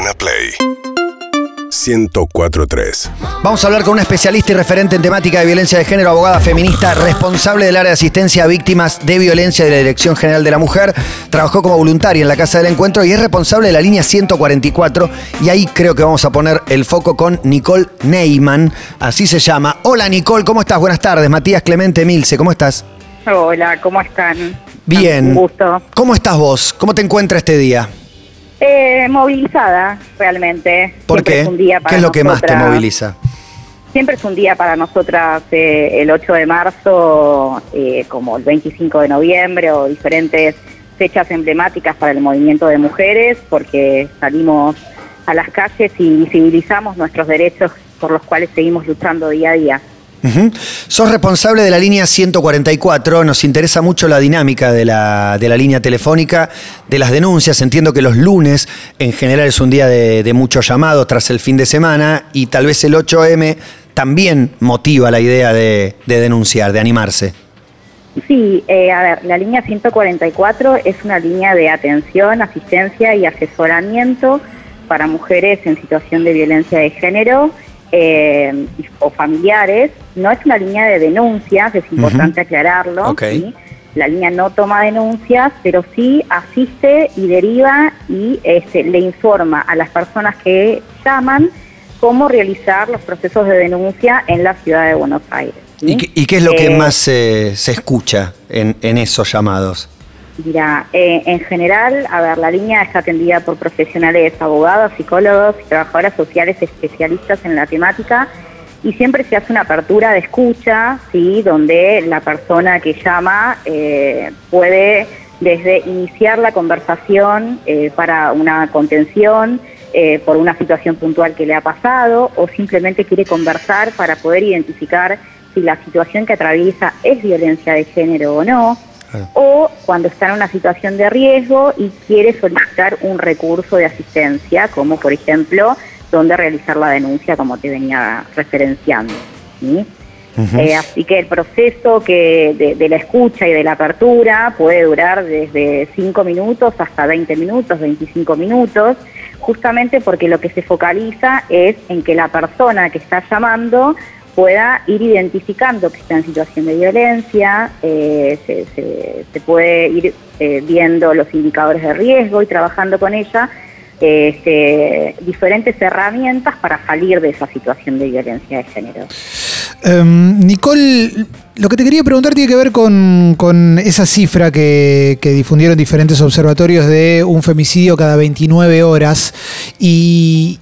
Urbana Play 1043. Vamos a hablar con una especialista y referente en temática de violencia de género, abogada feminista, responsable del área de asistencia a víctimas de violencia de la Dirección General de la Mujer. Trabajó como voluntaria en la Casa del Encuentro y es responsable de la línea 144. Y ahí creo que vamos a poner el foco con Nicole Neyman, así se llama. Hola Nicole, ¿cómo estás? Buenas tardes. Matías Clemente Milce, ¿cómo estás? Hola, ¿cómo están? Bien. Un gusto. ¿Cómo estás vos? ¿Cómo te encuentras este día? Eh, movilizada, realmente. ¿Por Siempre qué? es un día ¿Qué es lo que más te moviliza? Siempre es un día para nosotras eh, el 8 de marzo, eh, como el 25 de noviembre o diferentes fechas emblemáticas para el movimiento de mujeres, porque salimos a las calles y visibilizamos nuestros derechos por los cuales seguimos luchando día a día. Ujú. Sos responsable de la línea 144, nos interesa mucho la dinámica de la, de la línea telefónica, de las denuncias, entiendo que los lunes en general es un día de, de muchos llamados tras el fin de semana y tal vez el 8M también motiva la idea de, de denunciar, de animarse. Sí, eh, a ver, la línea 144 es una línea de atención, asistencia y asesoramiento para mujeres en situación de violencia de género eh, o familiares. No es una línea de denuncias, es importante aclararlo. La línea no toma denuncias, pero sí asiste y deriva y este, le informa a las personas que llaman cómo realizar los procesos de denuncia en la ciudad de Buenos Aires. ¿sí? ¿Y, qué- y qué es lo que Eh, más eh, se escucha en, en esos llamados? Mira, eh, en general, a ver, la línea está atendida por profesionales, abogados, psicólogos y trabajadoras sociales especialistas en la temática y siempre se hace una apertura de escucha, ¿sí? Donde la persona que llama eh, puede desde iniciar la conversación eh, para una contención, eh, por una situación puntual que le ha pasado o simplemente quiere conversar para poder identificar si la situación que atraviesa es violencia de género o no Claro. o cuando está en una situación de riesgo y quiere solicitar un recurso de asistencia, como por ejemplo, donde realizar la denuncia, como te venía referenciando. ¿sí? Eh, así que el proceso que de, de la escucha y de la apertura puede durar desde 5 minutos hasta 20 minutos, 25 minutos, justamente porque lo que se focaliza es en que la persona que está llamando pueda ir identificando que está en situación de violencia, eh, se, puede ir eh, viendo los indicadores de riesgo y trabajando con ella este, diferentes herramientas para salir de esa situación de violencia de género. Em, Nicole, lo que te quería preguntar tiene que ver con, esa cifra que difundieron diferentes observatorios de un femicidio cada 29 horas. Y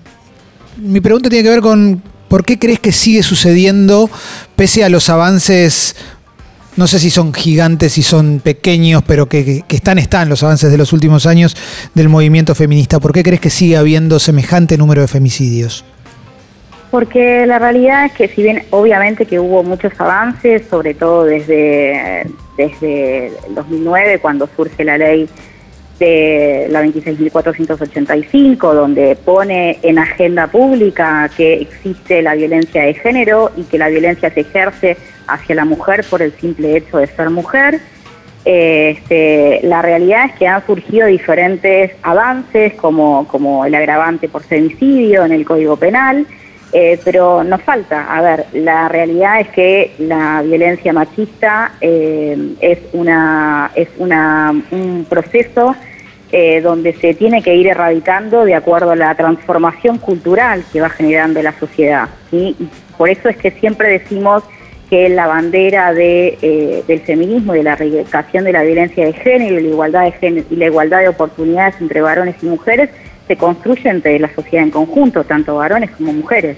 mi pregunta tiene que ver con por qué crees que sigue sucediendo pese a los avances, no sé si son gigantes, si son pequeños, pero que, que- están, están los avances de los últimos años del movimiento feminista. ¿Por qué crees que sigue habiendo semejante número de femicidios? Porque la realidad es que si bien obviamente que hubo muchos avances, sobre todo desde, desde el 2009 cuando surge la ley de la 26.485, donde pone en agenda pública que existe la violencia de género y que la violencia se ejerce hacia la mujer por el simple hecho de ser mujer. Este, la realidad es que han surgido diferentes avances, como, como el agravante por femicidio en el Código Penal, eh, pero nos falta. A ver, la realidad es que la violencia machista eh, es, una, es una, un proceso eh, donde se tiene que ir erradicando de acuerdo a la transformación cultural que va generando la sociedad. ¿sí? Y por eso es que siempre decimos que la bandera de, eh, del feminismo y de la erradicación de la violencia de género y la igualdad de género y la igualdad de oportunidades entre varones y mujeres se construye entre la sociedad en conjunto, tanto varones como mujeres,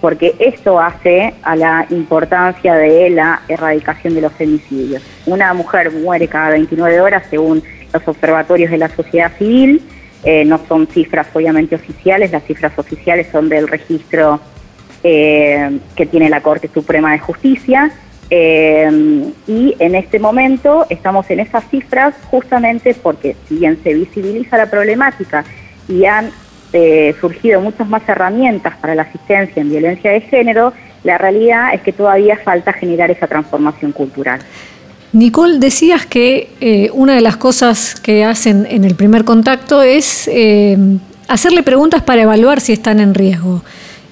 porque esto hace a la importancia de la erradicación de los femicidios. Una mujer muere cada 29 horas según los observatorios de la sociedad civil, eh, no son cifras obviamente oficiales, las cifras oficiales son del registro eh, que tiene la Corte Suprema de Justicia. eh, y en este momento estamos en esas cifras justamente porque si bien se visibiliza la problemática y han eh, surgido muchas más herramientas para la asistencia en violencia de género, la realidad es que todavía falta generar esa transformación cultural. Nicole, decías que eh, una de las cosas que hacen en el primer contacto es eh, hacerle preguntas para evaluar si están en riesgo.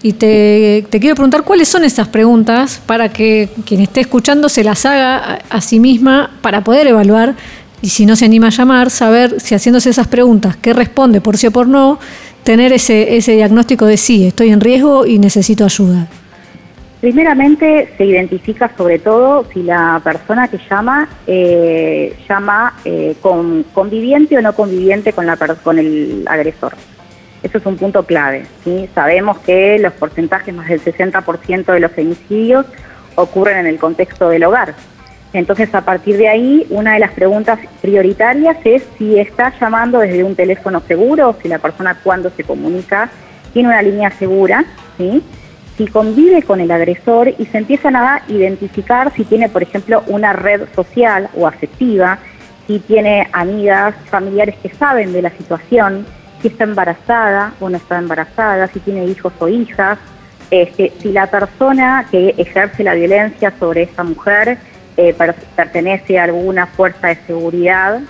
Y te, quiero preguntar cuáles son esas preguntas para que quien esté escuchando se las haga a, sí misma para poder evaluar y si no se anima a llamar, saber si haciéndose esas preguntas, qué responde por sí o por no, tener ese, ese diagnóstico de sí, estoy en riesgo y necesito ayuda. Primeramente se identifica sobre todo si la persona que llama eh, llama eh, con, conviviente o no conviviente con, la, con el agresor. Eso es un punto clave. ¿sí? Sabemos que los porcentajes, más del 60% de los femicidios, ocurren en el contexto del hogar. Entonces, a partir de ahí, una de las preguntas prioritarias es si está llamando desde un teléfono seguro, si la persona cuando se comunica tiene una línea segura, si convive con el agresor y se empiezan a identificar si tiene, por ejemplo, una red social o afectiva, si tiene amigas, familiares que saben de la situación, si está embarazada o no está embarazada, si tiene hijos o hijas, este, si la persona que ejerce la violencia sobre esa mujer eh, pertenece a alguna fuerza de seguridad,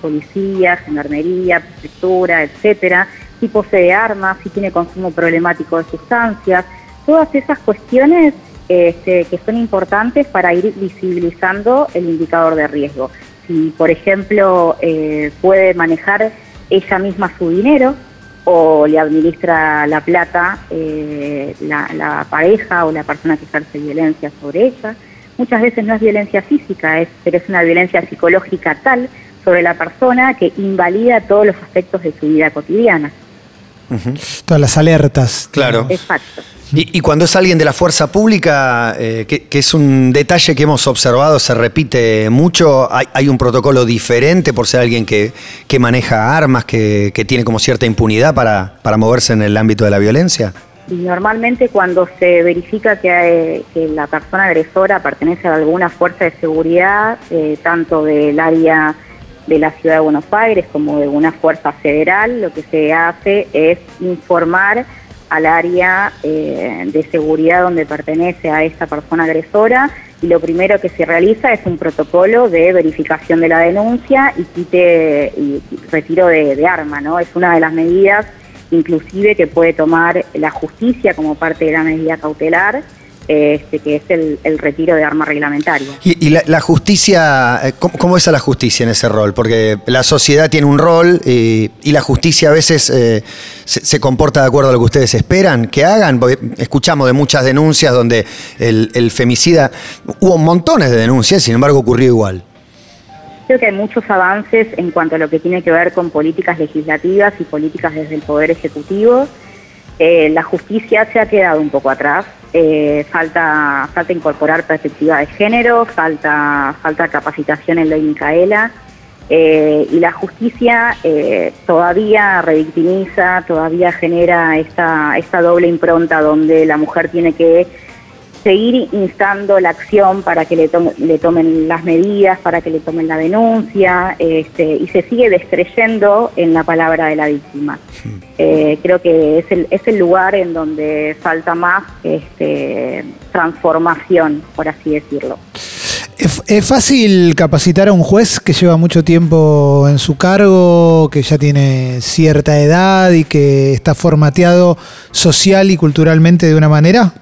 policía, gendarmería, prefectura, etcétera, si posee armas, si tiene consumo problemático de sustancias, todas esas cuestiones este, que son importantes para ir visibilizando el indicador de riesgo. Si, por ejemplo, eh, puede manejar ella misma su dinero o le administra la plata eh, la, pareja o la persona que ejerce violencia sobre ella. Muchas veces no es violencia física, es, pero es una violencia psicológica tal sobre la persona que invalida todos los aspectos de su vida cotidiana. Todas las alertas. Claro. Exacto. Y, cuando es alguien de la fuerza pública, eh, que, es un detalle que hemos observado, se repite mucho, hay, un protocolo diferente por ser alguien que, maneja armas, que, tiene como cierta impunidad para, moverse en el ámbito de la violencia. Y normalmente cuando se verifica que, la persona agresora pertenece a alguna fuerza de seguridad, eh, tanto del área de la ciudad de Buenos Aires como de una fuerza federal, lo que se hace es informar al área eh, de seguridad donde pertenece a esta persona agresora y lo primero que se realiza es un protocolo de verificación de la denuncia y quite y retiro de, de arma, ¿no? Es una de las medidas inclusive que puede tomar la justicia como parte de la medida cautelar este, que es el, retiro de armas reglamentarias. ¿Y, la, justicia, eh, ¿cómo, es a la justicia en ese rol? Porque la sociedad tiene un rol y, la justicia a veces eh, se, comporta de acuerdo a lo que ustedes esperan que hagan. Escuchamos de muchas denuncias donde el, femicida, hubo montones de denuncias, sin embargo ocurrió igual. Creo que hay muchos avances en cuanto a lo que tiene que ver con políticas legislativas y políticas desde el Poder Ejecutivo. Eh, la justicia se ha quedado un poco atrás eh, falta, falta incorporar perspectiva de género, falta, falta capacitación en ley Micaela. Eh, y la justicia todavía revictimiza, todavía genera esta, esta doble impronta donde la mujer tiene que seguir instando la acción para que le, le tomen las medidas, para que le tomen la denuncia, este, y se sigue descreyendo en la palabra de la víctima. Eh, creo que es el, es el lugar en donde falta más este, transformación, por así decirlo. ¿Es fácil capacitar a un juez que lleva mucho tiempo en su cargo, que ya tiene cierta edad y que está formateado social y culturalmente de una manera?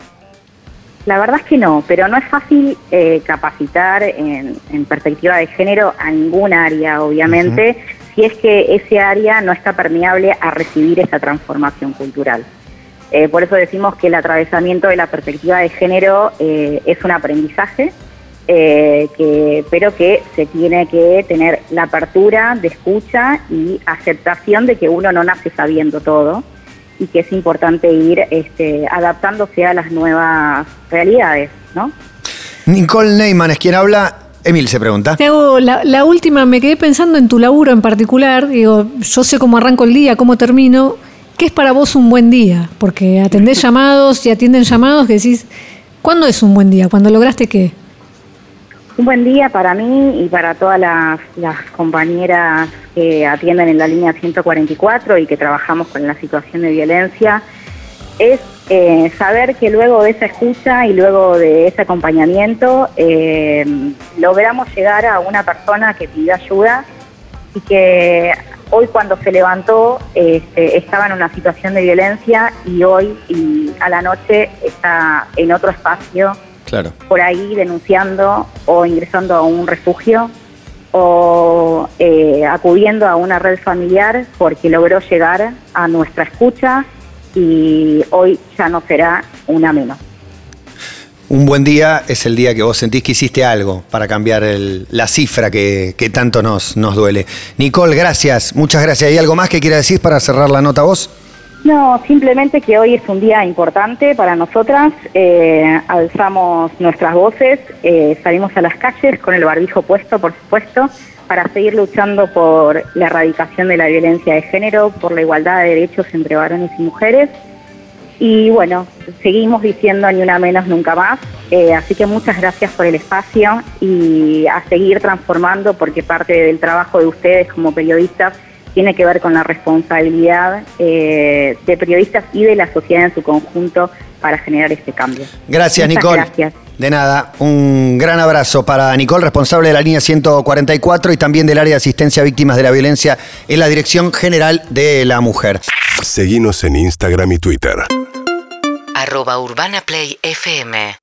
La verdad es que no, pero no es fácil eh, capacitar en, perspectiva de género a ningún área, obviamente, si es que ese área no está permeable a recibir esa transformación cultural. Eh, por eso decimos que el atravesamiento de la perspectiva de género eh, es un aprendizaje, que, pero que se tiene que tener la apertura de escucha y aceptación de que uno no nace sabiendo todo y que es importante ir este, adaptándose a las nuevas realidades, ¿no? Nicole Neyman es quien habla. Emil se pregunta. Te hago la, última, me quedé pensando en tu laburo en particular. Digo, yo sé cómo arranco el día, cómo termino. ¿Qué es para vos un buen día? Porque atendés llamados y atienden llamados que decís, ¿cuándo es un buen día? ¿Cuándo lograste qué? Un buen día para mí y para todas las, compañeras que atienden en la línea 144 y que trabajamos con la situación de violencia. Es eh, saber que luego de esa escucha y luego de ese acompañamiento eh, logramos llegar a una persona que pide ayuda y que hoy cuando se levantó este, estaba en una situación de violencia y hoy a la noche está en otro espacio, Claro. por ahí denunciando o ingresando a un refugio o eh, acudiendo a una red familiar porque logró llegar a nuestra escucha y hoy ya no será una menos. Un buen día es el día que vos sentís que hiciste algo para cambiar el- la cifra que, que tanto nos, nos duele. Nicole, gracias, muchas gracias. ¿Hay algo más que quiera decir para cerrar la nota vos? No, simplemente que hoy es un día importante para nosotras. eh, alzamos nuestras voces, eh, salimos a las calles con el barbijo puesto, por supuesto, para seguir luchando por la erradicación de la violencia de género, por la igualdad de derechos entre varones y mujeres. Y bueno, seguimos diciendo ni una menos nunca más. Eh, así que muchas gracias por el espacio y a seguir transformando porque parte del trabajo de ustedes como periodistas tiene que ver con la responsabilidad eh, de periodistas y de la sociedad en su conjunto para generar este cambio. Gracias, Muchas Nicole. Gracias. De nada, un gran abrazo para Nicole, responsable de la línea 144 y también del área de asistencia a víctimas de la violencia en la Dirección General de la Mujer. Seguinos en Instagram y Twitter. arroba Urbana Play FM